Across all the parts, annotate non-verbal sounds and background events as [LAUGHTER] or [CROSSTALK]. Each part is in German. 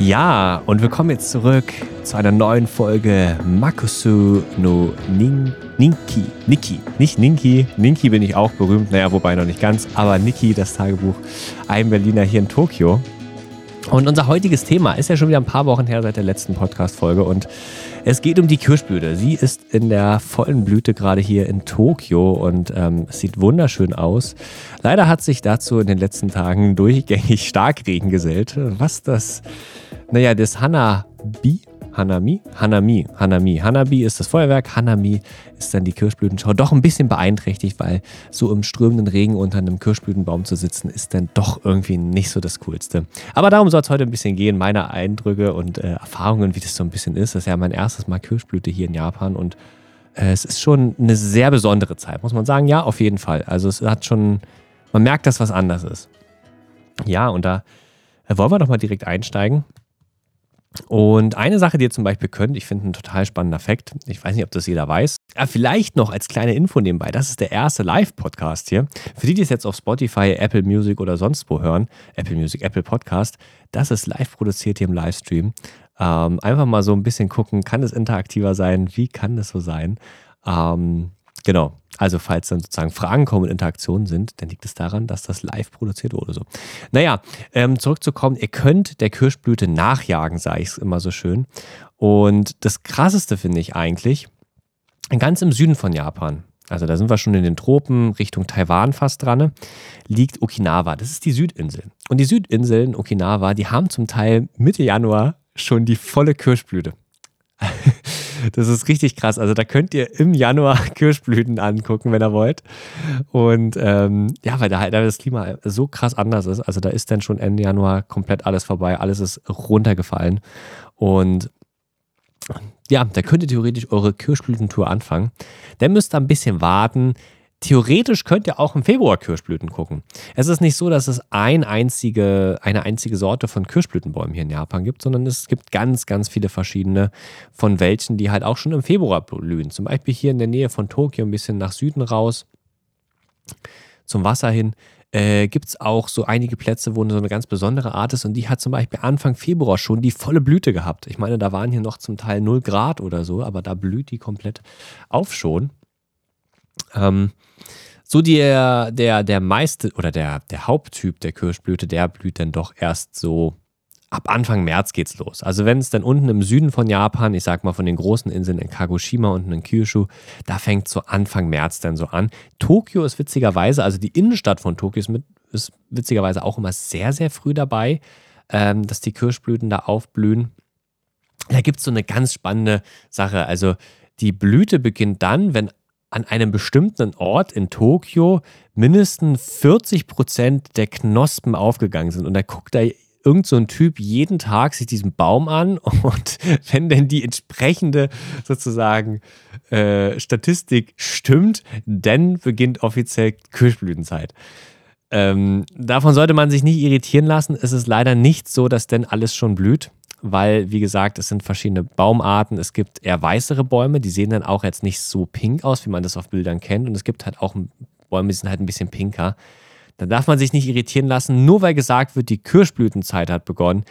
Ja, und wir kommen jetzt zurück zu einer neuen Folge Makusu no Nin Ninki. Niki. Nicht Ninki. Ninki bin ich auch berühmt. Naja, wobei noch nicht ganz. Aber Niki, das Tagebuch. Ein Berliner hier in Tokio. Und unser heutiges Thema ist ja schon wieder ein paar Wochen her seit der letzten Podcast-Folge und es geht um die Kirschblüte. Sie ist in der vollen Blüte gerade hier in Tokio und ähm, sieht wunderschön aus. Leider hat sich dazu in den letzten Tagen durchgängig Starkregen gesellt, was das, naja, das Hanabi Hanami? Hanami, Hanami. Hanabi ist das Feuerwerk, Hanami ist dann die Kirschblütenschau. Doch ein bisschen beeinträchtigt, weil so im strömenden Regen unter einem Kirschblütenbaum zu sitzen, ist dann doch irgendwie nicht so das Coolste. Aber darum soll es heute ein bisschen gehen, meine Eindrücke und äh, Erfahrungen, wie das so ein bisschen ist. Das ist ja mein erstes Mal Kirschblüte hier in Japan und äh, es ist schon eine sehr besondere Zeit, muss man sagen. Ja, auf jeden Fall. Also es hat schon, man merkt, dass was anders ist. Ja, und da äh, wollen wir doch mal direkt einsteigen. Und eine Sache, die ihr zum Beispiel könnt, ich finde ein total spannender Fakt, ich weiß nicht, ob das jeder weiß, aber vielleicht noch als kleine Info nebenbei, das ist der erste Live-Podcast hier. Für die, die es jetzt auf Spotify, Apple Music oder sonst wo hören, Apple Music, Apple Podcast, das ist live produziert hier im Livestream. Ähm, einfach mal so ein bisschen gucken, kann es interaktiver sein, wie kann das so sein? Ähm, genau, also falls dann sozusagen Fragen kommen und Interaktionen sind, dann liegt es daran, dass das live produziert wurde. So. Naja, ähm, zurückzukommen, ihr könnt der Kirschblüte nachjagen, sage ich es immer so schön. Und das Krasseste finde ich eigentlich, ganz im Süden von Japan, also da sind wir schon in den Tropen, Richtung Taiwan fast dran, liegt Okinawa. Das ist die Südinsel. Und die Südinseln Okinawa, die haben zum Teil Mitte Januar schon die volle Kirschblüte. Das ist richtig krass. Also da könnt ihr im Januar [LAUGHS] Kirschblüten angucken, wenn ihr wollt. Und ähm, ja, weil da halt das Klima so krass anders ist. Also da ist dann schon Ende Januar komplett alles vorbei. Alles ist runtergefallen. Und ja, da könnt ihr theoretisch eure Kirschblütentour anfangen. Dann müsst ihr ein bisschen warten, Theoretisch könnt ihr auch im Februar Kirschblüten gucken. Es ist nicht so, dass es ein einzige, eine einzige Sorte von Kirschblütenbäumen hier in Japan gibt, sondern es gibt ganz, ganz viele verschiedene von welchen, die halt auch schon im Februar blühen. Zum Beispiel hier in der Nähe von Tokio, ein bisschen nach Süden raus, zum Wasser hin, äh, gibt es auch so einige Plätze, wo so eine ganz besondere Art ist und die hat zum Beispiel Anfang Februar schon die volle Blüte gehabt. Ich meine, da waren hier noch zum Teil 0 Grad oder so, aber da blüht die komplett auf schon. Ähm, so der, der, der meiste oder der, der Haupttyp der Kirschblüte, der blüht dann doch erst so ab Anfang März geht's los. Also wenn es dann unten im Süden von Japan, ich sag mal von den großen Inseln in Kagoshima und in Kyushu, da fängt so Anfang März dann so an. Tokio ist witzigerweise, also die Innenstadt von Tokio ist, mit, ist witzigerweise auch immer sehr, sehr früh dabei, ähm, dass die Kirschblüten da aufblühen. Da gibt es so eine ganz spannende Sache. Also die Blüte beginnt dann, wenn an einem bestimmten Ort in Tokio mindestens 40 Prozent der Knospen aufgegangen sind. Und da guckt da irgend so ein Typ jeden Tag sich diesen Baum an [LAUGHS] und wenn denn die entsprechende sozusagen äh, Statistik stimmt, dann beginnt offiziell Kirschblütenzeit. Ähm, davon sollte man sich nicht irritieren lassen. Es ist leider nicht so, dass denn alles schon blüht weil, wie gesagt, es sind verschiedene Baumarten. Es gibt eher weißere Bäume, die sehen dann auch jetzt nicht so pink aus, wie man das auf Bildern kennt. Und es gibt halt auch Bäume, die sind halt ein bisschen pinker. Da darf man sich nicht irritieren lassen, nur weil gesagt wird, die Kirschblütenzeit hat begonnen,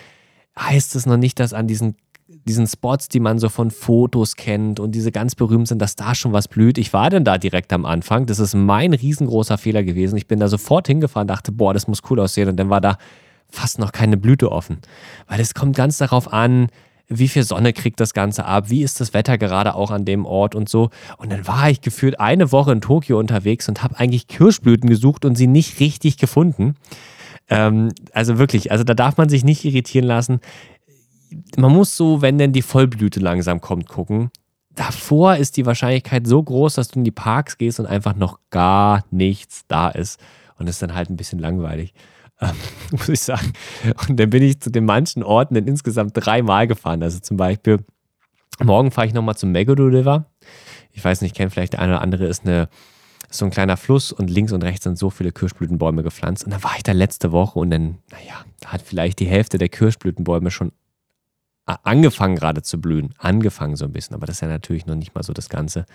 heißt es noch nicht, dass an diesen, diesen Spots, die man so von Fotos kennt und diese ganz berühmt sind, dass da schon was blüht. Ich war denn da direkt am Anfang. Das ist mein riesengroßer Fehler gewesen. Ich bin da sofort hingefahren, dachte, boah, das muss cool aussehen. Und dann war da fast noch keine Blüte offen. Weil es kommt ganz darauf an, wie viel Sonne kriegt das Ganze ab, wie ist das Wetter gerade auch an dem Ort und so. Und dann war ich gefühlt eine Woche in Tokio unterwegs und habe eigentlich Kirschblüten gesucht und sie nicht richtig gefunden. Ähm, also wirklich, also da darf man sich nicht irritieren lassen. Man muss so, wenn denn die Vollblüte langsam kommt, gucken. Davor ist die Wahrscheinlichkeit so groß, dass du in die Parks gehst und einfach noch gar nichts da ist. Und das ist dann halt ein bisschen langweilig. [LAUGHS] Muss ich sagen. Und dann bin ich zu den manchen Orten dann insgesamt dreimal gefahren. Also zum Beispiel, morgen fahre ich nochmal zum Meguro River. Ich weiß nicht, kennt vielleicht der eine oder andere, ist eine so ein kleiner Fluss und links und rechts sind so viele Kirschblütenbäume gepflanzt. Und dann war ich da letzte Woche und dann, naja, da hat vielleicht die Hälfte der Kirschblütenbäume schon angefangen gerade zu blühen. Angefangen so ein bisschen, aber das ist ja natürlich noch nicht mal so das Ganze.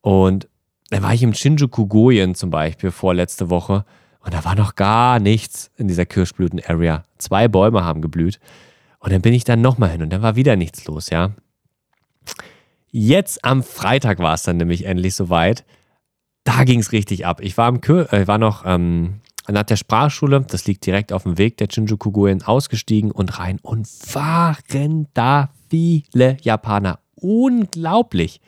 Und dann war ich im Shinjuku-Goyen zum Beispiel vorletzte Woche und da war noch gar nichts in dieser Kirschblüten-Area. Zwei Bäume haben geblüht. Und dann bin ich dann nochmal hin und dann war wieder nichts los, ja. Jetzt am Freitag war es dann nämlich endlich soweit. Da ging es richtig ab. Ich war, am Kür äh, war noch ähm, nach der Sprachschule, das liegt direkt auf dem Weg der Shinjuku-guen, ausgestiegen und rein. Und waren da viele Japaner. Unglaublich.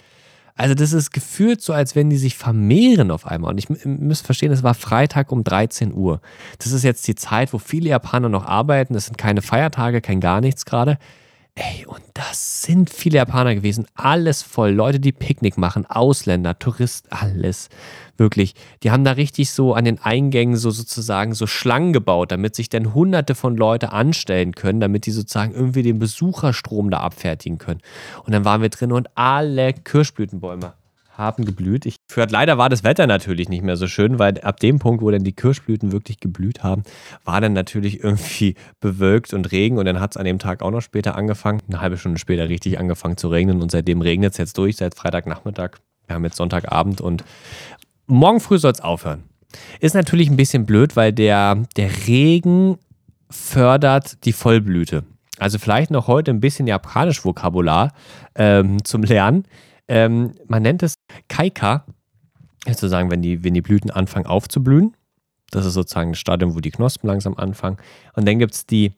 Also das ist gefühlt so, als wenn die sich vermehren auf einmal. Und ich müsst verstehen, es war Freitag um 13 Uhr. Das ist jetzt die Zeit, wo viele Japaner noch arbeiten. Das sind keine Feiertage, kein gar nichts gerade. Ey, und das sind viele Japaner gewesen. Alles voll. Leute, die Picknick machen, Ausländer, Touristen, alles. Wirklich. Die haben da richtig so an den Eingängen so sozusagen so Schlangen gebaut, damit sich dann hunderte von Leute anstellen können, damit die sozusagen irgendwie den Besucherstrom da abfertigen können. Und dann waren wir drin und alle Kirschblütenbäume haben geblüht. Ich führt, leider war das Wetter natürlich nicht mehr so schön, weil ab dem Punkt, wo dann die Kirschblüten wirklich geblüht haben, war dann natürlich irgendwie [LAUGHS] bewölkt und Regen und dann hat es an dem Tag auch noch später angefangen, eine halbe Stunde später richtig angefangen zu regnen und seitdem regnet es jetzt durch, seit Freitagnachmittag. Wir haben jetzt Sonntagabend und morgen früh soll es aufhören. Ist natürlich ein bisschen blöd, weil der, der Regen fördert die Vollblüte. Also vielleicht noch heute ein bisschen japanisch Vokabular ähm, zum Lernen. Ähm, man nennt es Kaika, sozusagen, wenn die, wenn die Blüten anfangen aufzublühen. Das ist sozusagen das Stadium, wo die Knospen langsam anfangen. Und dann gibt es die,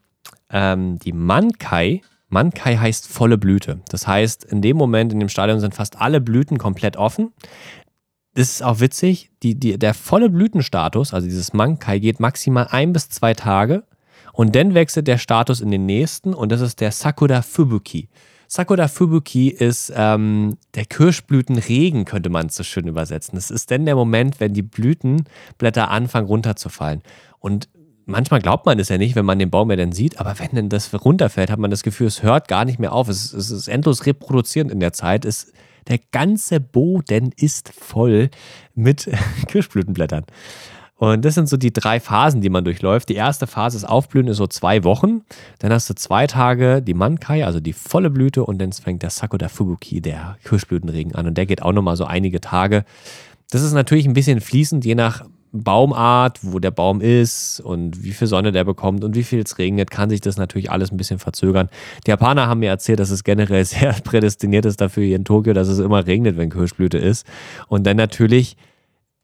ähm, die Mankai. Mankai heißt volle Blüte. Das heißt, in dem Moment, in dem Stadium sind fast alle Blüten komplett offen. Das ist auch witzig, die, die, der volle Blütenstatus, also dieses Mankai, geht maximal ein bis zwei Tage und dann wechselt der Status in den nächsten und das ist der Sakura Fubuki. Sakura Fubuki ist ähm, der Kirschblütenregen, könnte man es so schön übersetzen. Es ist denn der Moment, wenn die Blütenblätter anfangen runterzufallen. Und manchmal glaubt man es ja nicht, wenn man den Baum ja dann sieht, aber wenn denn das runterfällt, hat man das Gefühl, es hört gar nicht mehr auf. Es, es ist endlos reproduzierend in der Zeit. Es, der ganze Boden ist voll mit [LAUGHS] Kirschblütenblättern. Und das sind so die drei Phasen, die man durchläuft. Die erste Phase ist Aufblühen, ist so zwei Wochen. Dann hast du zwei Tage die Mankai, also die volle Blüte. Und dann fängt der Sakura Fubuki, der Kirschblütenregen an. Und der geht auch nochmal so einige Tage. Das ist natürlich ein bisschen fließend, je nach Baumart, wo der Baum ist und wie viel Sonne der bekommt und wie viel es regnet, kann sich das natürlich alles ein bisschen verzögern. Die Japaner haben mir erzählt, dass es generell [LAUGHS] sehr prädestiniert ist dafür hier in Tokio, dass es immer regnet, wenn Kirschblüte ist. Und dann natürlich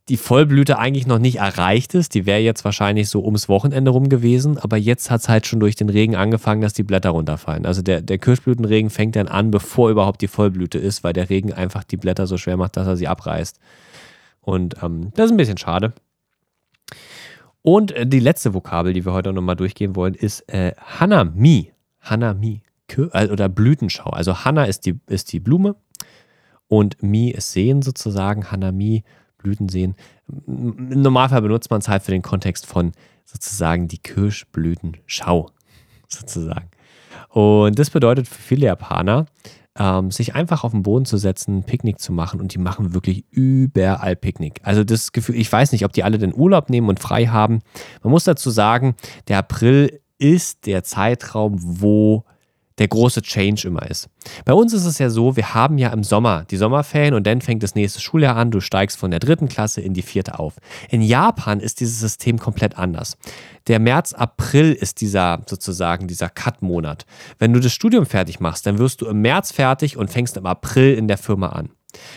die Vollblüte eigentlich noch nicht erreicht ist. Die wäre jetzt wahrscheinlich so ums Wochenende rum gewesen, aber jetzt hat es halt schon durch den Regen angefangen, dass die Blätter runterfallen. Also der, der Kirschblütenregen fängt dann an, bevor überhaupt die Vollblüte ist, weil der Regen einfach die Blätter so schwer macht, dass er sie abreißt. Und ähm, das ist ein bisschen schade. Und äh, die letzte Vokabel, die wir heute nochmal durchgehen wollen, ist äh, Hanami. Hanami. Äh, oder Blütenschau. Also Hana ist die, ist die Blume und Mi ist Sehen sozusagen. Hanami Blüten sehen. Im Normalfall benutzt man es halt für den Kontext von sozusagen die Kirschblütenschau, sozusagen. Und das bedeutet für viele Japaner, ähm, sich einfach auf den Boden zu setzen, Picknick zu machen und die machen wirklich überall Picknick. Also das Gefühl, ich weiß nicht, ob die alle den Urlaub nehmen und frei haben. Man muss dazu sagen, der April ist der Zeitraum, wo der große Change immer ist. Bei uns ist es ja so, wir haben ja im Sommer die Sommerferien und dann fängt das nächste Schuljahr an, du steigst von der dritten Klasse in die vierte auf. In Japan ist dieses System komplett anders. Der März, April ist dieser sozusagen dieser Cut-Monat. Wenn du das Studium fertig machst, dann wirst du im März fertig und fängst im April in der Firma an.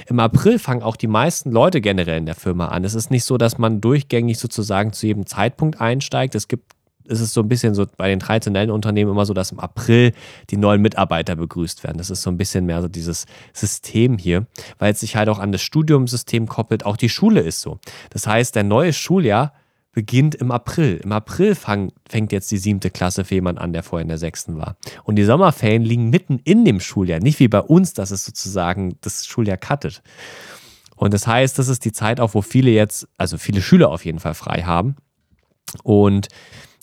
Im April fangen auch die meisten Leute generell in der Firma an. Es ist nicht so, dass man durchgängig sozusagen zu jedem Zeitpunkt einsteigt. Es gibt ist es so ein bisschen so bei den traditionellen Unternehmen immer so, dass im April die neuen Mitarbeiter begrüßt werden. Das ist so ein bisschen mehr so dieses System hier, weil es sich halt auch an das Studiumssystem koppelt. Auch die Schule ist so. Das heißt, der neue Schuljahr beginnt im April. Im April fang, fängt jetzt die siebte Klasse für jemanden an, der vorher in der sechsten war. Und die Sommerferien liegen mitten in dem Schuljahr. Nicht wie bei uns, dass es sozusagen das Schuljahr cuttet. Und das heißt, das ist die Zeit auch, wo viele jetzt, also viele Schüler auf jeden Fall frei haben. Und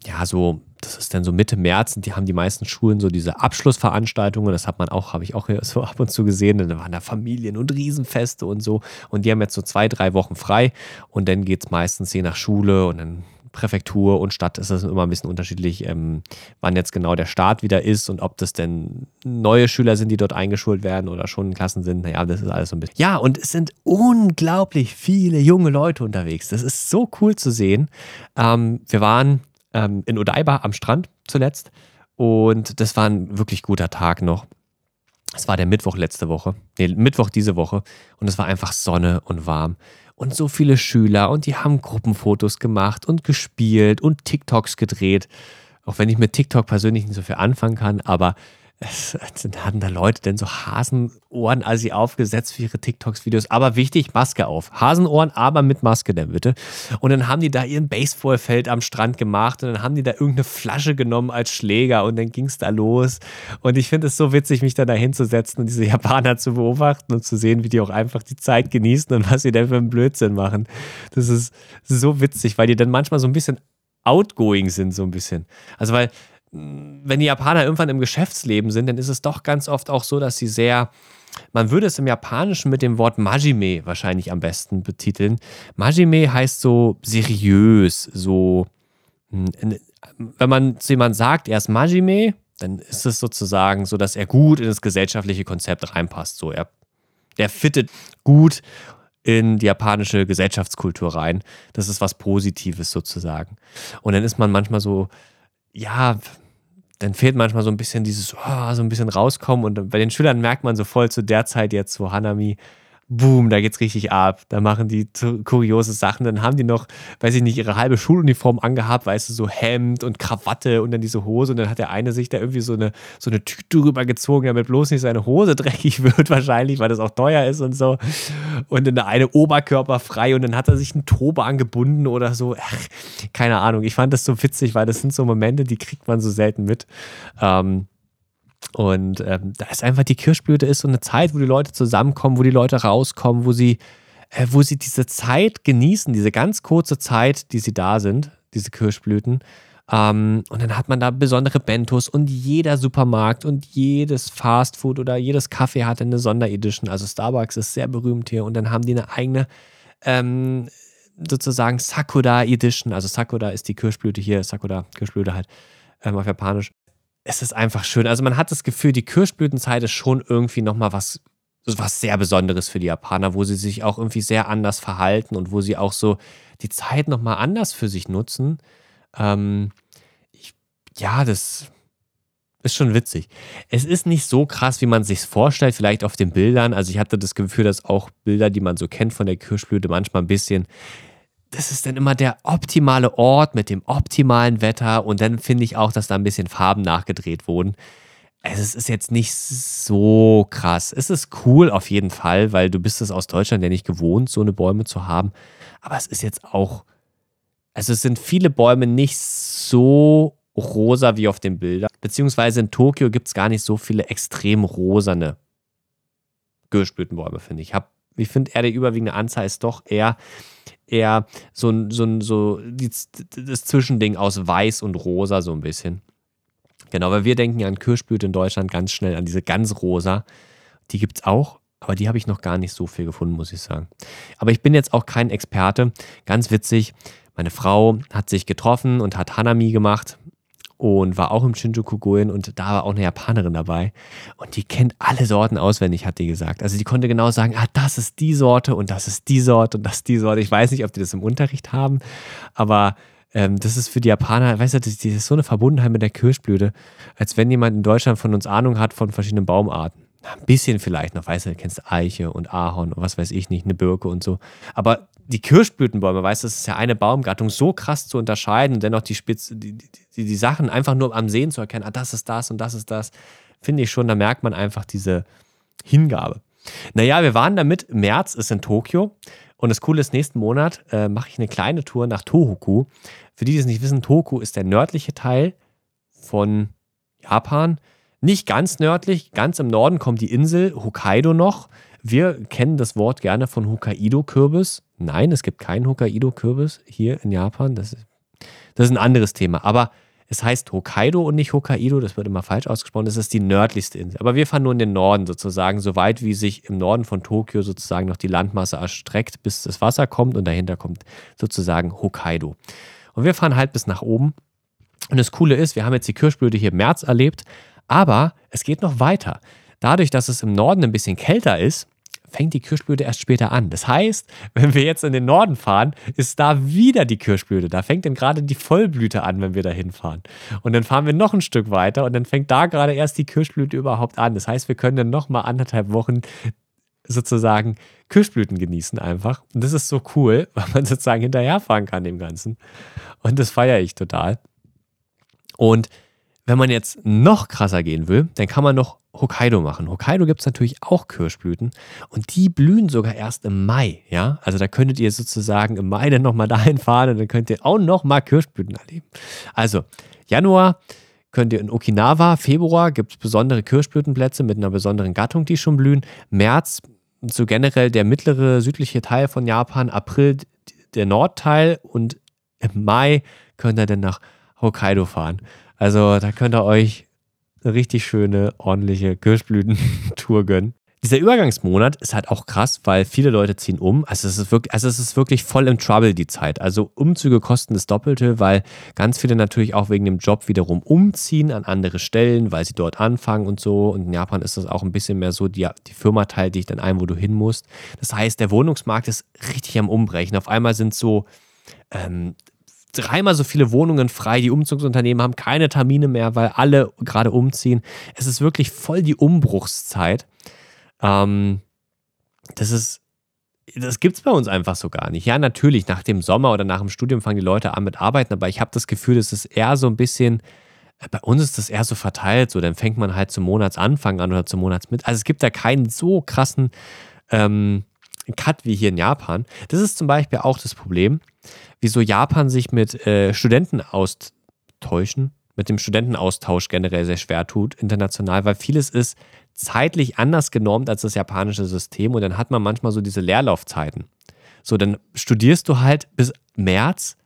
ja, so, das ist dann so Mitte März und die haben die meisten Schulen so diese Abschlussveranstaltungen. Das hat man auch, habe ich auch [LAUGHS] so ab und zu gesehen. Da waren da Familien und Riesenfeste und so. Und die haben jetzt so zwei, drei Wochen frei. Und dann geht es meistens je nach Schule und dann Präfektur und Stadt ist das immer ein bisschen unterschiedlich, ähm, wann jetzt genau der Start wieder ist und ob das denn neue Schüler sind, die dort eingeschult werden oder schon in Klassen sind. Naja, das ist alles so ein bisschen. Ja, und es sind unglaublich viele junge Leute unterwegs. Das ist so cool zu sehen. Ähm, wir waren ähm, in Odaiba am Strand zuletzt. Und das war ein wirklich guter Tag noch. Es war der Mittwoch letzte Woche, nee, Mittwoch diese Woche. Und es war einfach Sonne und warm. Und so viele Schüler und die haben Gruppenfotos gemacht und gespielt und TikToks gedreht. Auch wenn ich mit TikTok persönlich nicht so viel anfangen kann, aber hatten da Leute denn so Hasenohren also aufgesetzt für ihre TikToks-Videos. Aber wichtig, Maske auf. Hasenohren, aber mit Maske denn bitte. Und dann haben die da ihren Baseballfeld am Strand gemacht und dann haben die da irgendeine Flasche genommen als Schläger und dann ging es da los. Und ich finde es so witzig, mich da hinzusetzen und diese Japaner zu beobachten und zu sehen, wie die auch einfach die Zeit genießen und was sie denn für einen Blödsinn machen. Das ist so witzig, weil die dann manchmal so ein bisschen outgoing sind, so ein bisschen. Also, weil wenn die Japaner irgendwann im Geschäftsleben sind, dann ist es doch ganz oft auch so, dass sie sehr, man würde es im Japanischen mit dem Wort Majime wahrscheinlich am besten betiteln. Majime heißt so seriös, so, hm, wenn man zu jemandem sagt, er ist Majime, dann ist es sozusagen so, dass er gut in das gesellschaftliche Konzept reinpasst. So, er, der fittet gut in die japanische Gesellschaftskultur rein. Das ist was Positives sozusagen. Und dann ist man manchmal so, ja, dann fehlt manchmal so ein bisschen dieses, oh, so ein bisschen rauskommen. Und bei den Schülern merkt man so voll zu der Zeit jetzt, wo Hanami boom, da geht's richtig ab. Da machen die kuriose Sachen. Dann haben die noch, weiß ich nicht, ihre halbe Schuluniform angehabt, weißt du, so Hemd und Krawatte und dann diese Hose. Und dann hat der eine sich da irgendwie so eine, so eine Tüte rübergezogen, damit bloß nicht seine Hose [LAUGHS] dreckig wird, wahrscheinlich, weil das auch teuer ist und so. Und dann der eine Oberkörper frei und dann hat er sich einen Tobe angebunden oder so. Ach, keine Ahnung. Ich fand das so witzig, weil das sind so Momente, die kriegt man so selten mit. Ähm, und ähm, da ist einfach die Kirschblüte ist so eine Zeit, wo die Leute zusammenkommen, wo die Leute rauskommen, wo sie, äh, wo sie diese Zeit genießen, diese ganz kurze Zeit, die sie da sind, diese Kirschblüten. Ähm, und dann hat man da besondere Bentos und jeder Supermarkt und jedes Fastfood oder jedes Kaffee hat eine Sonderedition. Also Starbucks ist sehr berühmt hier und dann haben die eine eigene ähm, sozusagen Sakura Edition. Also Sakura ist die Kirschblüte hier, Sakura Kirschblüte halt ähm, auf Japanisch es ist einfach schön. Also man hat das Gefühl, die Kirschblütenzeit ist schon irgendwie nochmal was, was sehr Besonderes für die Japaner, wo sie sich auch irgendwie sehr anders verhalten und wo sie auch so die Zeit nochmal anders für sich nutzen. Ähm, ich, ja, das ist schon witzig. Es ist nicht so krass, wie man sich vorstellt, vielleicht auf den Bildern. Also ich hatte das Gefühl, dass auch Bilder, die man so kennt von der Kirschblüte, manchmal ein bisschen das ist dann immer der optimale Ort mit dem optimalen Wetter und dann finde ich auch, dass da ein bisschen Farben nachgedreht wurden. Also es ist jetzt nicht so krass. Es ist cool auf jeden Fall, weil du bist es aus Deutschland ja nicht gewohnt, so eine Bäume zu haben. Aber es ist jetzt auch, also es sind viele Bäume nicht so rosa wie auf den Bildern. Beziehungsweise in Tokio gibt es gar nicht so viele extrem rosane Kirschblütenbäume, finde ich. Ich finde eher die überwiegende Anzahl ist doch eher eher so so so das Zwischending aus Weiß und Rosa so ein bisschen. Genau, weil wir denken ja an Kirschblüte in Deutschland ganz schnell, an diese ganz rosa. Die gibt es auch, aber die habe ich noch gar nicht so viel gefunden, muss ich sagen. Aber ich bin jetzt auch kein Experte. Ganz witzig, meine Frau hat sich getroffen und hat Hanami gemacht und war auch im Shinjuku-Guen und da war auch eine Japanerin dabei und die kennt alle Sorten auswendig, hat die gesagt. Also die konnte genau sagen, ah, das ist die Sorte und das ist die Sorte und das ist die Sorte. Ich weiß nicht, ob die das im Unterricht haben, aber ähm, das ist für die Japaner, weißt du, das ist so eine Verbundenheit mit der Kirschblüte, als wenn jemand in Deutschland von uns Ahnung hat von verschiedenen Baumarten. Ein bisschen vielleicht noch, weißt du, kennst Eiche und Ahorn und was weiß ich nicht, eine Birke und so. Aber die Kirschblütenbäume, weißt du, das ist ja eine Baumgattung, so krass zu unterscheiden und dennoch die, Spitze, die, die, die, Sachen einfach nur am Sehen zu erkennen, ah, das ist das und das ist das, finde ich schon, da merkt man einfach diese Hingabe. Naja, wir waren damit, März ist in Tokio und das Coole ist, nächsten Monat äh, mache ich eine kleine Tour nach Tohoku. Für die, die es nicht wissen, Tohoku ist der nördliche Teil von Japan. Nicht ganz nördlich, ganz im Norden kommt die Insel Hokkaido noch. Wir kennen das Wort gerne von Hokkaido-Kürbis. Nein, es gibt keinen Hokkaido-Kürbis hier in Japan. Das ist, das ist ein anderes Thema. Aber es heißt Hokkaido und nicht Hokkaido. Das wird immer falsch ausgesprochen. Das ist die nördlichste Insel. Aber wir fahren nur in den Norden sozusagen, so weit wie sich im Norden von Tokio sozusagen noch die Landmasse erstreckt, bis das Wasser kommt. Und dahinter kommt sozusagen Hokkaido. Und wir fahren halt bis nach oben. Und das Coole ist, wir haben jetzt die Kirschblüte hier im März erlebt. Aber es geht noch weiter. Dadurch, dass es im Norden ein bisschen kälter ist, fängt die Kirschblüte erst später an. Das heißt, wenn wir jetzt in den Norden fahren, ist da wieder die Kirschblüte. Da fängt dann gerade die Vollblüte an, wenn wir da hinfahren. Und dann fahren wir noch ein Stück weiter und dann fängt da gerade erst die Kirschblüte überhaupt an. Das heißt, wir können dann noch mal anderthalb Wochen sozusagen Kirschblüten genießen einfach. Und das ist so cool, [LAUGHS] weil man sozusagen hinterherfahren kann dem Ganzen. Und das feiere ich total. Und wenn man jetzt noch krasser gehen will, dann kann man noch Hokkaido machen. Hokkaido gibt es natürlich auch Kirschblüten und die blühen sogar erst im Mai, ja. Also da könntet ihr sozusagen im Mai dann nochmal dahin fahren und dann könnt ihr auch nochmal Kirschblüten erleben. Also Januar könnt ihr in Okinawa, Februar gibt es besondere Kirschblütenplätze mit einer besonderen Gattung, die schon blühen. März so generell der mittlere südliche Teil von Japan, April der Nordteil und im Mai könnt ihr dann nach Hokkaido fahren. Also da könnt ihr euch eine richtig schöne, ordentliche Kirschblütentour gönnen. Dieser Übergangsmonat ist halt auch krass, weil viele Leute ziehen um. Also es ist wirklich, also es ist wirklich voll im Trouble die Zeit. Also Umzüge kosten das Doppelte, weil ganz viele natürlich auch wegen dem Job wiederum umziehen an andere Stellen, weil sie dort anfangen und so. Und in Japan ist das auch ein bisschen mehr so, die, die Firma teilt dich dann ein, wo du hin musst. Das heißt, der Wohnungsmarkt ist richtig am Umbrechen. Auf einmal sind so ähm, dreimal so viele Wohnungen frei. Die Umzugsunternehmen haben keine Termine mehr, weil alle gerade umziehen. Es ist wirklich voll die Umbruchszeit. Ähm, das ist, das gibt es bei uns einfach so gar nicht. Ja, natürlich, nach dem Sommer oder nach dem Studium fangen die Leute an mit Arbeiten, aber ich habe das Gefühl, das ist eher so ein bisschen, äh, bei uns ist das eher so verteilt, so dann fängt man halt zum Monatsanfang an oder zum Monatsmitt. Also es gibt da keinen so krassen ähm, Cut wie hier in Japan. Das ist zum Beispiel auch das Problem wieso Japan sich mit äh, Studenten austauschen, mit dem Studentenaustausch generell sehr schwer tut, international, weil vieles ist zeitlich anders genormt als das japanische System und dann hat man manchmal so diese Leerlaufzeiten. So, dann studierst du halt bis März,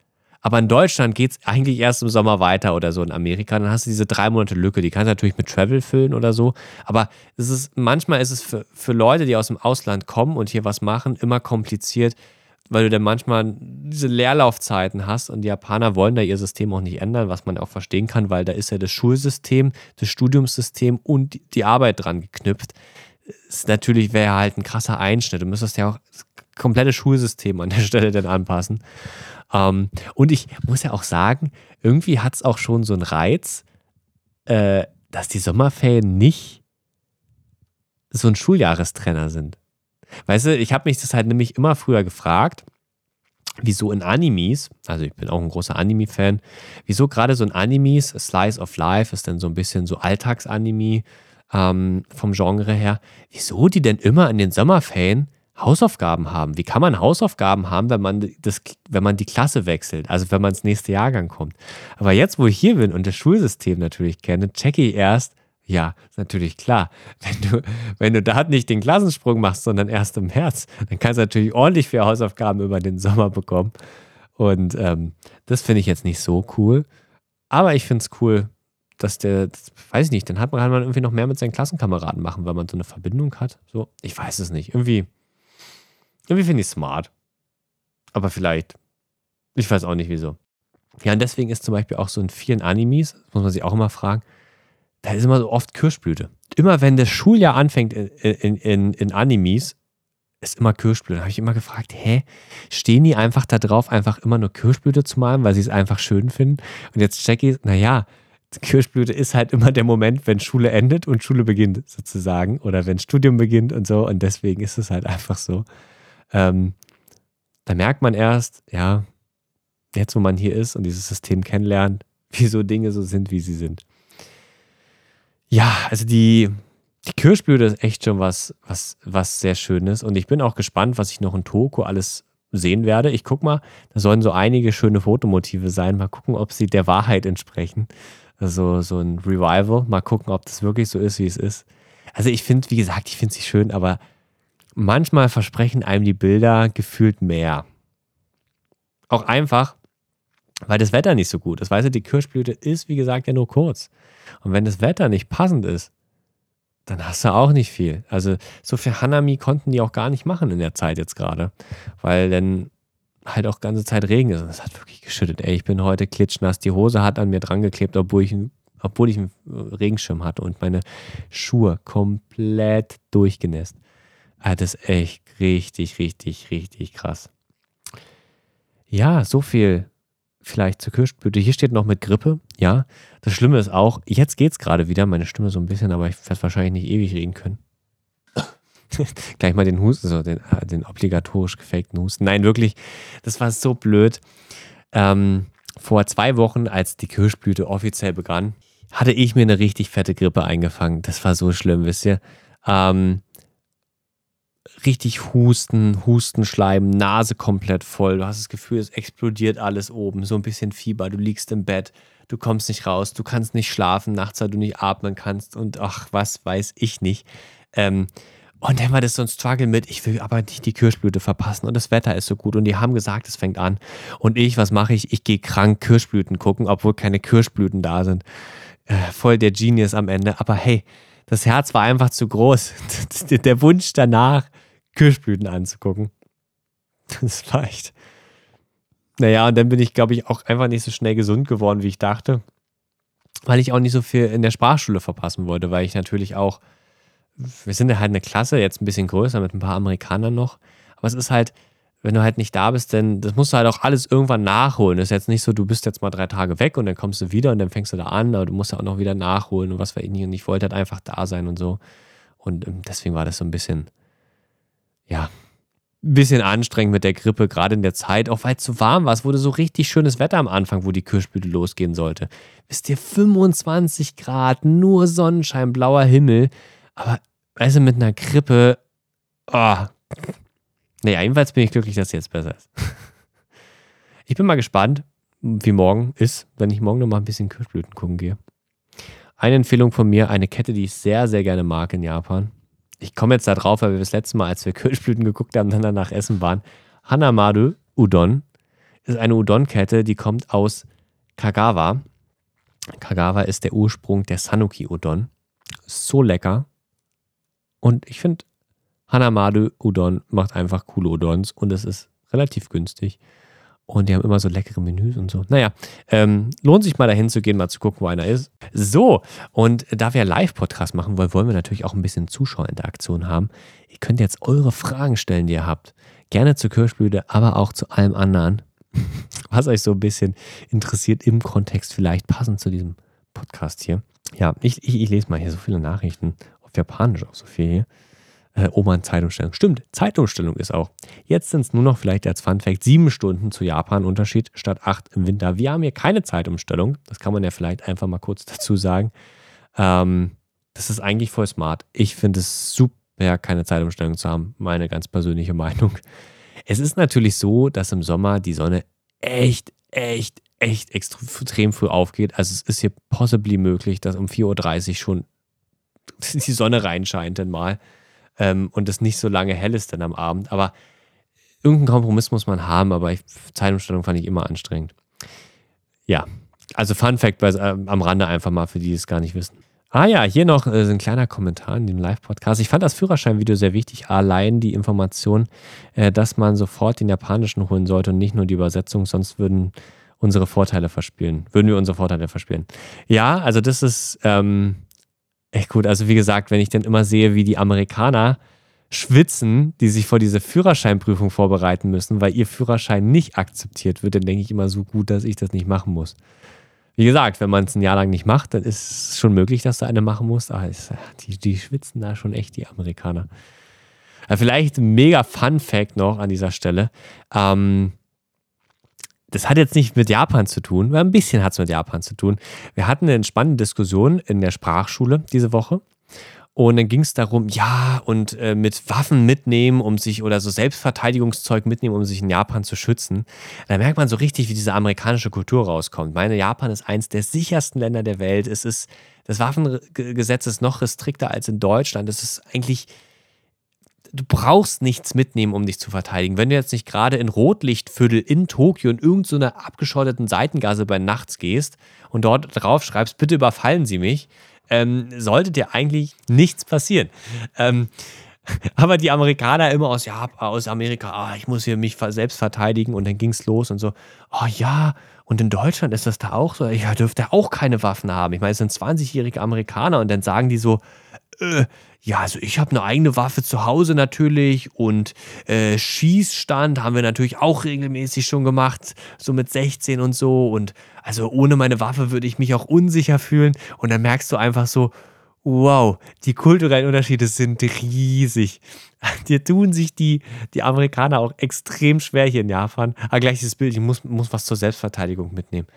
aber in Deutschland geht es eigentlich erst im Sommer weiter oder so in Amerika. Dann hast du diese drei Monate Lücke. Die kannst du natürlich mit Travel füllen oder so. Aber es ist, manchmal ist es für, für Leute, die aus dem Ausland kommen und hier was machen, immer kompliziert, weil du dann manchmal diese Leerlaufzeiten hast und die Japaner wollen da ihr System auch nicht ändern, was man auch verstehen kann, weil da ist ja das Schulsystem, das Studiumssystem und die Arbeit dran geknüpft. Ist natürlich wäre halt ein krasser Einschnitt. Du müsstest ja auch das komplette Schulsystem an der Stelle dann anpassen. Ähm, und ich muss ja auch sagen, irgendwie hat es auch schon so einen Reiz, äh, dass die Sommerferien nicht so ein Schuljahrestrenner sind. Weißt du, ich habe mich das halt nämlich immer früher gefragt, wieso in Animes, also ich bin auch ein großer Anime-Fan, wieso gerade so ein Animes, Slice of Life ist dann so ein bisschen so Alltagsanime ähm, vom Genre her, wieso die denn immer in den Sommerferien Hausaufgaben haben. Wie kann man Hausaufgaben haben, wenn man, das, wenn man die Klasse wechselt, also wenn man ins nächste Jahrgang kommt? Aber jetzt, wo ich hier bin und das Schulsystem natürlich kenne, checke ich erst, ja, ist natürlich klar. [LAUGHS] Wenn du, wenn du da nicht den Klassensprung machst, sondern erst im März, dann kannst du natürlich ordentlich für Hausaufgaben über den Sommer bekommen. Und ähm, das finde ich jetzt nicht so cool. Aber ich finde es cool, dass der, das, weiß ich nicht, dann hat man, kann man irgendwie noch mehr mit seinen Klassenkameraden machen, weil man so eine Verbindung hat. So, ich weiß es nicht. Irgendwie, irgendwie finde ich es smart. Aber vielleicht, ich weiß auch nicht wieso. Ja, und deswegen ist zum Beispiel auch so in vielen Animes, muss man sich auch immer fragen, da ist immer so oft Kirschblüte. Immer wenn das Schuljahr anfängt in, in, in, Animes, ist immer Kirschblüte. Da habe ich immer gefragt, hä, stehen die einfach da drauf, einfach immer nur Kirschblüte zu malen, weil sie es einfach schön finden? Und jetzt check ich, naja, Kirschblüte ist halt immer der Moment, wenn Schule endet und Schule beginnt, sozusagen. Oder wenn Studium beginnt und so. Und deswegen ist es halt einfach so. Ähm, da merkt man erst, ja, jetzt wo man hier ist und dieses System kennenlernt, [LAUGHS] wieso Dinge so sind, wie sie sind. Ja, also die, die Kirschblüte ist echt schon was, was, was sehr Schönes. Und ich bin auch gespannt, was ich noch in Toko alles sehen werde. Ich guck mal, da sollen so einige schöne Fotomotive sein. Mal gucken, ob sie der Wahrheit entsprechen. Also so ein Revival. Mal gucken, ob das wirklich so ist, wie es ist. Also ich finde, wie gesagt, ich finde sie schön, aber manchmal versprechen einem die Bilder gefühlt mehr. Auch einfach, weil das Wetter nicht so gut ist. Weißt du, die Kirschblüte ist, wie gesagt, ja nur kurz. Und wenn das Wetter nicht passend ist, dann hast du auch nicht viel. Also so viel Hanami konnten die auch gar nicht machen in der Zeit jetzt gerade, weil dann halt auch ganze Zeit Regen ist. Und es hat wirklich geschüttet. Ey, ich bin heute klitschnass. Die Hose hat an mir dran geklebt, obwohl ich, obwohl ich einen Regenschirm hatte und meine Schuhe komplett durchgenässt. Ah, das ist echt richtig, richtig, richtig krass. Ja, so viel vielleicht zur Kirschblüte. Hier steht noch mit Grippe. Ja, das Schlimme ist auch, jetzt geht es gerade wieder, meine Stimme so ein bisschen, aber ich werde wahrscheinlich nicht ewig reden können. [LAUGHS] Gleich mal den Husten, so den, äh, den obligatorisch gefakten Husten. Nein, wirklich, das war so blöd. Ähm, vor zwei Wochen, als die Kirschblüte offiziell begann, hatte ich mir eine richtig fette Grippe eingefangen. Das war so schlimm, wisst ihr. Ähm, richtig Husten, Hustenschleim, Nase komplett voll. Du hast das Gefühl, es explodiert alles oben. So ein bisschen Fieber. Du liegst im Bett, du kommst nicht raus, du kannst nicht schlafen nachts, weil du nicht atmen kannst und ach, was weiß ich nicht. Ähm, und dann war das so ein Struggle mit, ich will aber nicht die Kirschblüte verpassen und das Wetter ist so gut und die haben gesagt, es fängt an. Und ich, was mache ich? Ich gehe krank Kirschblüten gucken, obwohl keine Kirschblüten da sind. Äh, voll der Genius am Ende. Aber hey, das Herz war einfach zu groß. [LAUGHS] der Wunsch danach, Kirschblüten anzugucken. [LAUGHS] Das war echt. Naja, und dann bin ich, glaube ich, auch einfach nicht so schnell gesund geworden, wie ich dachte. Weil ich auch nicht so viel in der Sprachschule verpassen wollte, weil ich natürlich auch wir sind ja halt eine Klasse, jetzt ein bisschen größer mit ein paar Amerikanern noch. Aber es ist halt, wenn du halt nicht da bist, dann das musst du halt auch alles irgendwann nachholen. Das ist jetzt nicht so, du bist jetzt mal drei Tage weg und dann kommst du wieder und dann fängst du da an, aber du musst ja auch noch wieder nachholen und was ich nicht. Und ich wollte halt einfach da sein und so. Und ähm, deswegen war das so ein bisschen, ja, ein bisschen anstrengend mit der Grippe, gerade in der Zeit, auch weil es zu warm war. Es wurde so richtig schönes Wetter am Anfang, wo die Kirschblüte losgehen sollte. Wisst ihr, 25 Grad, nur Sonnenschein, blauer Himmel. Aber weißt du, mit einer Grippe, oh. Naja, jedenfalls bin ich glücklich, dass es jetzt besser ist. [LAUGHS] Ich bin mal gespannt, wie morgen ist, wenn ich morgen noch mal ein bisschen Kirschblüten gucken gehe. Eine Empfehlung von mir, eine Kette, die ich sehr, sehr gerne mag in Japan. Ich komme jetzt da drauf, weil wir das letzte Mal, als wir [LAUGHS] Kirschblüten geguckt haben, dann danach essen waren. Hanamadu Udon ist eine Udon-Kette, die kommt aus Kagawa. Kagawa ist der Ursprung der Sanuki Udon. So lecker. Und ich finde, Hanamadu Udon macht einfach coole Udons und es ist relativ günstig. Und die haben immer so leckere Menüs und so. Naja, ähm, lohnt sich mal dahin zu gehen, mal zu gucken, wo einer ist. So, und da wir Live-Podcast machen wollen, wollen wir natürlich auch ein bisschen Zuschauerinteraktion haben. Ihr könnt jetzt eure Fragen stellen, die ihr habt. Gerne zur Kirschblüte, aber auch zu allem anderen, [LAUGHS] was euch so ein bisschen interessiert im Kontext, vielleicht passend zu diesem Podcast hier. Ja, ich, ich, ich lese mal hier so viele Nachrichten auf Japanisch auch so viel hier. Äh, Oman Zeitumstellung. Stimmt, Zeitumstellung ist auch. Jetzt sind es nur noch vielleicht als Fun Fact sieben Stunden zu Japan Unterschied statt acht im Winter. Wir haben hier keine Zeitumstellung. Das kann man ja vielleicht einfach mal kurz [LAUGHS] dazu sagen. Ähm, das ist eigentlich voll smart. Ich finde es super, keine Zeitumstellung zu haben. Meine ganz persönliche Meinung. Es ist natürlich so, dass im Sommer die Sonne echt, echt, echt extrem früh aufgeht. Also es ist hier possibly möglich, dass um 4.30 Uhr schon [LAUGHS] die Sonne reinscheint dann mal ähm, und es nicht so lange hell ist dann am Abend. Aber irgendeinen Kompromiss muss man haben, aber ich, Zeitumstellung fand ich immer anstrengend. Ja, also Fun Fact äh, am Rande einfach mal für die, die es gar nicht wissen. Ah ja, hier noch äh, ein kleiner Kommentar in dem Live-Podcast. Ich fand das Führerscheinvideo sehr wichtig. Allein die Information, äh, dass man sofort den japanischen holen sollte und nicht nur die Übersetzung, sonst würden unsere Vorteile verspielen. Würden wir unsere Vorteile verspielen. Ja, also das ist, ähm, echt gut. Also wie gesagt, wenn ich dann immer sehe, wie die Amerikaner schwitzen, die sich vor diese Führerscheinprüfung vorbereiten müssen, weil ihr Führerschein nicht akzeptiert wird, dann denke ich immer so gut, dass ich das nicht machen muss. Wie gesagt, wenn man es ein Jahr lang nicht macht, dann ist es schon möglich, dass du eine machen musst. Aber es, die, die schwitzen da schon echt, die Amerikaner. Vielleicht ein mega Fun Fact noch an dieser Stelle. Ähm, das hat jetzt nicht mit Japan zu tun, aber ein bisschen hat es mit Japan zu tun. Wir hatten eine spannende Diskussion in der Sprachschule diese Woche. Und dann ging es darum, ja, und äh, mit Waffen mitnehmen, um sich, oder so Selbstverteidigungszeug mitnehmen, um sich in Japan zu schützen. Da merkt man so richtig, wie diese amerikanische Kultur rauskommt. Meine, Japan ist eins der sichersten Länder der Welt. Es ist, das Waffengesetz ist noch restrikter als in Deutschland. Es ist eigentlich du brauchst nichts mitnehmen, um dich zu verteidigen. Wenn du jetzt nicht gerade in Rotlichtviertel in Tokio in irgendeiner so abgeschotteten Seitengasse bei nachts gehst und dort drauf schreibst, bitte überfallen Sie mich, ähm, sollte dir eigentlich nichts passieren. Ähm, [LAUGHS] Aber die Amerikaner immer aus, ja, aus Amerika, ah, ich muss hier mich selbst verteidigen und dann ging es los und so, oh ja, und in Deutschland ist das da auch so, ja, dürfte auch keine Waffen haben. Ich meine, es sind 20-jährige Amerikaner und dann sagen die so, äh, ja, also ich habe eine eigene Waffe zu Hause natürlich und äh, Schießstand haben wir natürlich auch regelmäßig schon gemacht, so mit 16 und so. Und also ohne meine Waffe würde ich mich auch unsicher fühlen. Und dann merkst du einfach so, wow, die kulturellen Unterschiede sind riesig. [LAUGHS] Dir tun sich die, die Amerikaner auch extrem schwer hier in Japan. Aber gleich dieses Bild, ich muss, muss was zur Selbstverteidigung mitnehmen.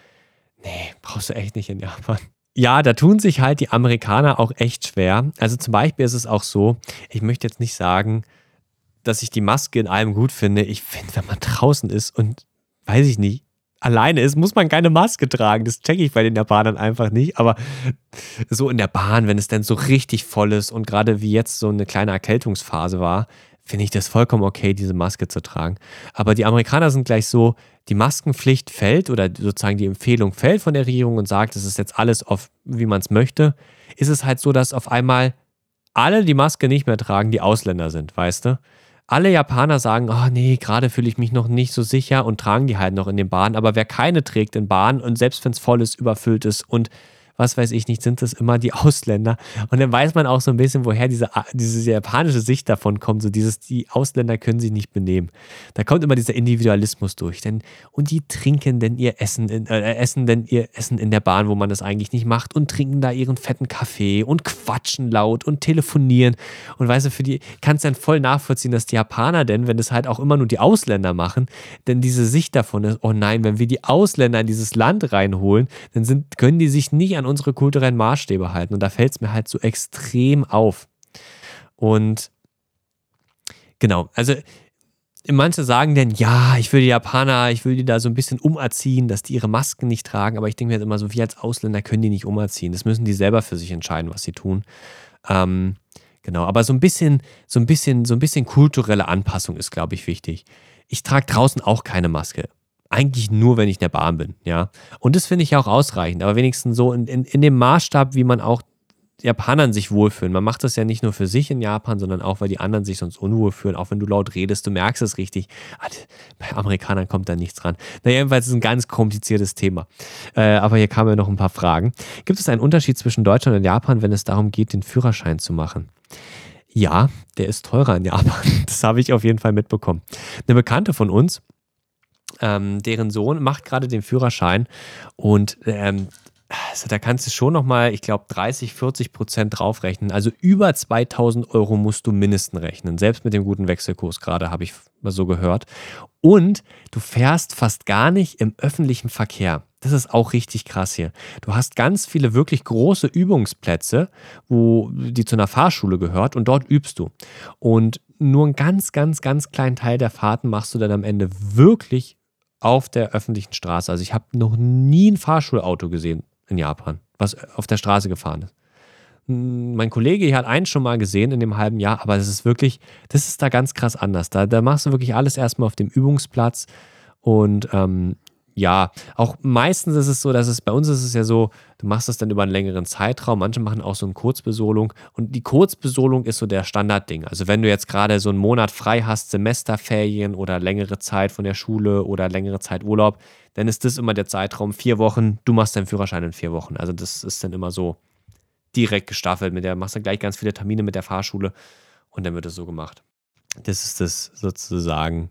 Nee, brauchst du echt nicht in Japan. Ja, da tun sich halt die Amerikaner auch echt schwer. Also zum Beispiel ist es auch so, ich möchte jetzt nicht sagen, dass ich die Maske in allem gut finde. Ich finde, wenn man draußen ist und weiß ich nicht, alleine ist, muss man keine Maske tragen. Das checke ich bei den Japanern einfach nicht. Aber so in der Bahn, wenn es dann so richtig voll ist und gerade wie jetzt so eine kleine Erkältungsphase war, finde ich das vollkommen okay, diese Maske zu tragen. Aber die Amerikaner sind gleich so, die Maskenpflicht fällt oder sozusagen die Empfehlung fällt von der Regierung und sagt, es ist jetzt alles auf, wie man es möchte, ist es halt so, dass auf einmal alle die Maske nicht mehr tragen, die Ausländer sind, weißt du? Alle Japaner sagen, oh nee, gerade fühle ich mich noch nicht so sicher und tragen die halt noch in den Bahnen. Aber wer keine trägt in Bahnen und selbst wenn es voll ist, überfüllt ist und was weiß ich nicht, sind das immer die Ausländer. Und dann weiß man auch so ein bisschen, woher diese, diese japanische Sicht davon kommt. So dieses, die Ausländer können sich nicht benehmen. Da kommt immer dieser Individualismus durch. Denn, und die trinken denn ihr Essen, in, äh, essen denn ihr Essen in der Bahn, wo man das eigentlich nicht macht und trinken da ihren fetten Kaffee und quatschen laut und telefonieren. Und weißt du, für die kannst du dann voll nachvollziehen, dass die Japaner denn, wenn das halt auch immer nur die Ausländer machen, denn diese Sicht davon ist, oh nein, wenn wir die Ausländer in dieses Land reinholen, dann sind, können die sich nicht an an unsere kulturellen Maßstäbe halten. Und da fällt es mir halt so extrem auf. Und genau, also manche sagen dann, ja, ich will die Japaner, ich will die da so ein bisschen umerziehen, dass die ihre Masken nicht tragen. Aber ich denke mir halt immer so, wir als Ausländer können die nicht umerziehen. Das müssen die selber für sich entscheiden, was sie tun. Ähm, genau, aber so ein bisschen, so ein bisschen, so ein bisschen kulturelle Anpassung ist, glaube ich, wichtig. Ich trage draußen auch keine Maske eigentlich nur, wenn ich in der Bahn bin, ja. Und das finde ich auch ausreichend, aber wenigstens so in, in, in dem Maßstab, wie man auch Japanern sich wohlfühlen. Man macht das ja nicht nur für sich in Japan, sondern auch, weil die anderen sich sonst unwohl fühlen. Auch wenn du laut redest, du merkst es richtig. Ah, bei Amerikanern kommt da nichts dran. Na, jedenfalls ist es ein ganz kompliziertes Thema. Äh, aber hier kamen ja noch ein paar Fragen. Gibt es einen Unterschied zwischen Deutschland und Japan, wenn es darum geht, den Führerschein zu machen? Ja, der ist teurer in Japan. [LAUGHS] Das habe ich auf jeden Fall mitbekommen. Eine Bekannte von uns, ähm, deren Sohn macht gerade den Führerschein und ähm, also da kannst du schon nochmal, ich glaube, 30, 40 Prozent draufrechnen. Also über 2000 Euro musst du mindestens rechnen. Selbst mit dem guten Wechselkurs gerade, habe ich mal so gehört. Und du fährst fast gar nicht im öffentlichen Verkehr. Das ist auch richtig krass hier. Du hast ganz viele wirklich große Übungsplätze, wo die zu einer Fahrschule gehört und dort übst du. Und nur einen ganz, ganz, ganz kleinen Teil der Fahrten machst du dann am Ende wirklich auf der öffentlichen Straße. Also ich habe noch nie ein Fahrschulauto gesehen in Japan, was auf der Straße gefahren ist. Hm, mein Kollege hier hat einen schon mal gesehen in dem halben Jahr, aber das ist wirklich, das ist da ganz krass anders. Da, da machst du wirklich alles erstmal auf dem Übungsplatz und ähm, ja, auch meistens ist es so, dass es bei uns ist es ja so, du machst es dann über einen längeren Zeitraum. Manche machen auch so eine Kurzbesolung und die Kurzbesolung ist so der Standardding. Also wenn du jetzt gerade so einen Monat frei hast, Semesterferien oder längere Zeit von der Schule oder längere Zeit Urlaub, dann ist das immer der Zeitraum vier Wochen. Du machst deinen Führerschein in vier Wochen. Also das ist dann immer so direkt gestaffelt. Mit der machst du gleich ganz viele Termine mit der Fahrschule und dann wird es so gemacht. Das ist das sozusagen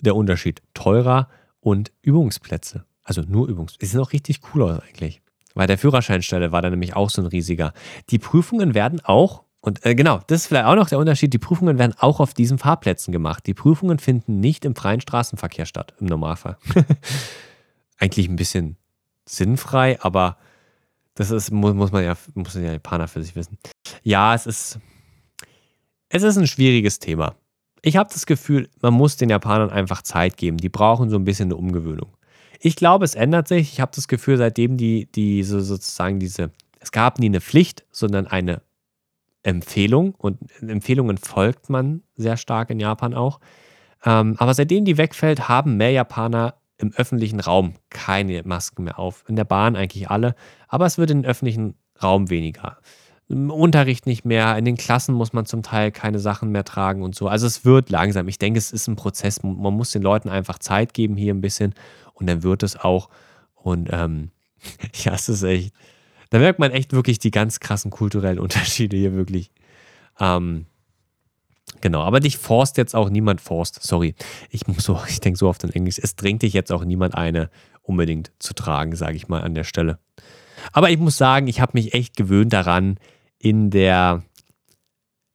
der Unterschied. Teurer und Übungsplätze. Also nur Übungsplätze. Die sind auch richtig cool aus eigentlich. Bei der Führerscheinstelle war da nämlich auch so ein riesiger. Die Prüfungen werden auch, und äh, genau, das ist vielleicht auch noch der Unterschied, die Prüfungen werden auch auf diesen Fahrplätzen gemacht. Die Prüfungen finden nicht im freien Straßenverkehr statt, im Normalfall. [LAUGHS] eigentlich ein bisschen sinnfrei, aber das ist, muss, muss man ja, muss ja Japaner für sich wissen. Ja, es ist, es ist ein schwieriges Thema ich habe das Gefühl, man muss den Japanern einfach Zeit geben. Die brauchen so ein bisschen eine Umgewöhnung. Ich glaube, es ändert sich. Ich habe das Gefühl, seitdem die, die so sozusagen diese, es gab nie eine Pflicht, sondern eine Empfehlung und Empfehlungen folgt man sehr stark in Japan auch. Ähm, aber seitdem die wegfällt, haben mehr Japaner im öffentlichen Raum keine Masken mehr auf. In der Bahn eigentlich alle, aber es wird im öffentlichen Raum weniger. Im Unterricht nicht mehr, in den Klassen muss man zum Teil keine Sachen mehr tragen und so. Also es wird langsam. Ich denke, es ist ein Prozess. Man muss den Leuten einfach Zeit geben hier ein bisschen und dann wird es auch. Und ähm, [LAUGHS] ja, es ist echt, da merkt man echt wirklich die ganz krassen kulturellen Unterschiede hier wirklich. Ähm, genau, aber dich forst jetzt auch niemand forst. Sorry, ich muss so, ich denke so oft in Englisch. Es drängt dich jetzt auch niemand eine unbedingt zu tragen, sage ich mal an der Stelle. Aber ich muss sagen, ich habe mich echt gewöhnt daran, in der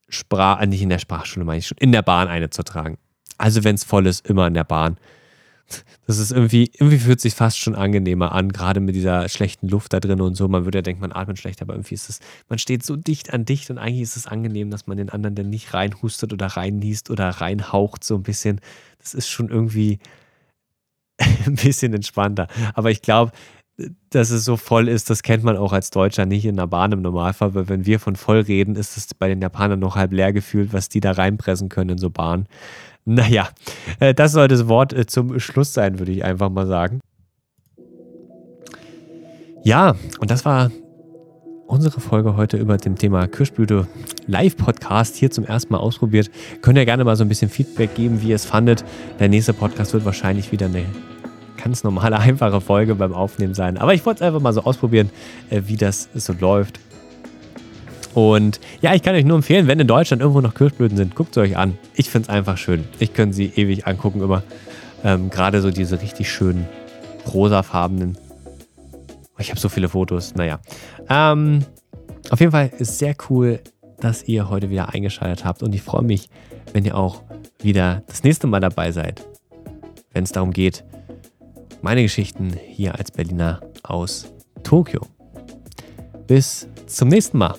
Sprache, äh, nicht in der Sprachschule, meine ich schon, in der Bahn eine zu tragen. Also wenn es voll ist, immer in der Bahn. Das ist irgendwie, irgendwie fühlt sich fast schon angenehmer an, gerade mit dieser schlechten Luft da drin und so. Man würde ja denken, man atmet schlecht, aber irgendwie ist es, man steht so dicht an dicht und eigentlich ist es angenehm, dass man den anderen dann nicht reinhustet oder reinniest oder reinhaucht so ein bisschen. Das ist schon irgendwie [LAUGHS] ein bisschen entspannter. Aber ich glaube, dass es so voll ist, das kennt man auch als Deutscher nicht in der Bahn im Normalfall, weil wenn wir von voll reden, ist es bei den Japanern noch halb leer gefühlt, was die da reinpressen können in so Bahnen. [LAUGHS] Naja, äh, das sollte das Wort äh, zum Schluss sein, würde ich einfach mal sagen. Ja, und das war unsere Folge heute über dem Thema Kirschblüte Live-Podcast hier zum ersten Mal ausprobiert. Könnt ihr gerne mal so ein bisschen Feedback geben, wie ihr es fandet. Der nächste Podcast wird wahrscheinlich wieder eine ganz normale, [LAUGHS] einfache Folge beim Aufnehmen sein. Aber ich wollte es einfach mal so ausprobieren, äh, wie das so läuft. Und ja, ich kann euch nur empfehlen, wenn in Deutschland irgendwo noch Kirschblüten sind, guckt sie euch an. Ich finde es einfach schön. Ich könnte sie ewig angucken immer. Ähm, Gerade so diese richtig schönen rosafarbenen. Ich habe so viele Fotos. Naja. Ähm, auf jeden Fall ist sehr cool, dass ihr heute wieder eingeschaltet habt. Und ich freue mich, wenn ihr auch wieder das nächste Mal dabei seid. Wenn es darum geht, meine Geschichten hier als Berliner aus Tokio. Bis zum nächsten Mal.